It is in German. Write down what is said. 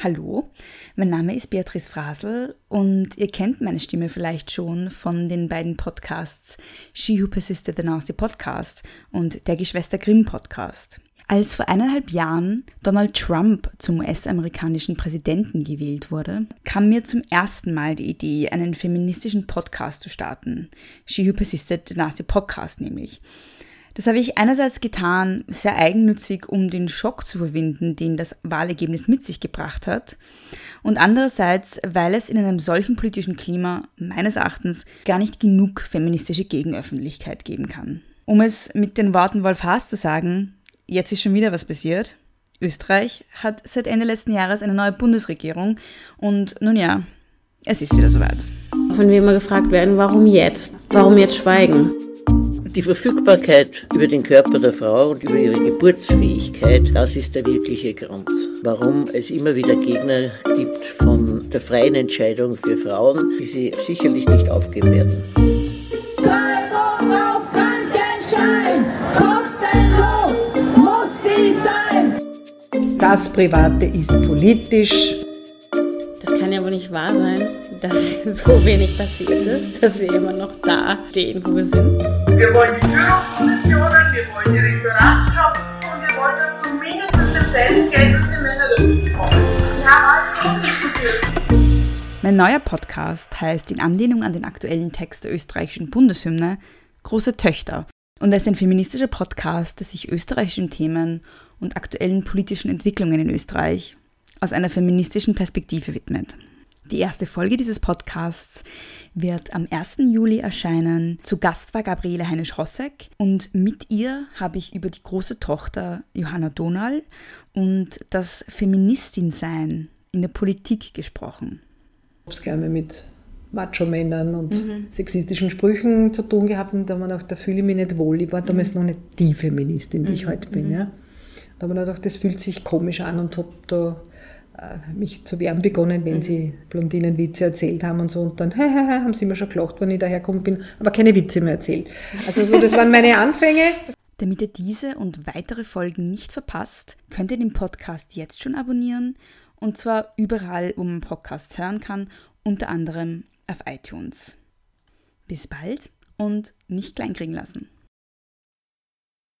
Hallo, mein Name ist Beatrice Frasel und ihr kennt meine Stimme vielleicht schon von den beiden Podcasts She Who Persisted the Nazi Podcast und der Geschwister Grimm Podcast. Als vor eineinhalb Jahren Donald Trump zum US-amerikanischen Präsidenten gewählt wurde, kam mir zum ersten Mal die Idee, einen feministischen Podcast zu starten. She Who Persisted the Nazi Podcast nämlich. Das habe ich einerseits getan, sehr eigennützig, um den Schock zu überwinden, den das Wahlergebnis mit sich gebracht hat. Und andererseits, weil es in einem solchen politischen Klima meines Erachtens gar nicht genug feministische Gegenöffentlichkeit geben kann. Um es mit den Worten Wolf Haas zu sagen, jetzt ist schon wieder was passiert. Österreich hat seit Ende letzten Jahres eine neue Bundesregierung und nun ja, es ist wieder soweit. Von wem wir gefragt werden, warum jetzt? Warum jetzt schweigen? Die Verfügbarkeit über den Körper der Frau und über ihre Geburtsfähigkeit, das ist der wirkliche Grund, warum es immer wieder Gegner gibt von der freien Entscheidung für Frauen, die sie sicherlich nicht aufgeben werden. auf Krankenschein, kostenlos muss sie sein. Das Private ist politisch. Das kann ja wohl nicht wahr sein, dass so wenig passiert ist, dass wir immer noch da stehen, wo wir sind. Wir wollen die Führungspositionen, wir wollen die Rektoratsjobs und wir wollen das zu mindestens demselben Geld, das die Männer dafür bekommen. Sie haben alle geführt. Mein neuer Podcast heißt in Anlehnung an den aktuellen Text der österreichischen Bundeshymne Große Töchter und er ist ein feministischer Podcast, der sich österreichischen Themen und aktuellen politischen Entwicklungen in Österreich aus einer feministischen Perspektive widmet. Die erste Folge dieses Podcasts wird am 1. Juli erscheinen. Zu Gast war Gabriele Heinisch-Hossek und mit ihr habe ich über die große Tochter Johanna Donal und das Feministin-Sein in der Politik gesprochen. Ich habe es gerne mit Macho-Männern und sexistischen Sprüchen zu tun gehabt und da wir gedacht, da fühle ich mich nicht wohl. Ich war damals noch nicht die Feministin, die ich heute bin. Ja. Da habe ich gedacht, das fühlt sich komisch an und habe da mich zu wehren begonnen, wenn sie Blondinenwitze erzählt haben und so. Und dann haben sie mir schon gelacht, wenn ich dahergekommen bin, aber keine Witze mehr erzählt. Also so, das waren meine Anfänge. Damit ihr diese und weitere Folgen nicht verpasst, könnt ihr den Podcast jetzt schon abonnieren und zwar überall, wo man Podcasts hören kann, unter anderem auf iTunes. Bis bald und nicht kleinkriegen lassen.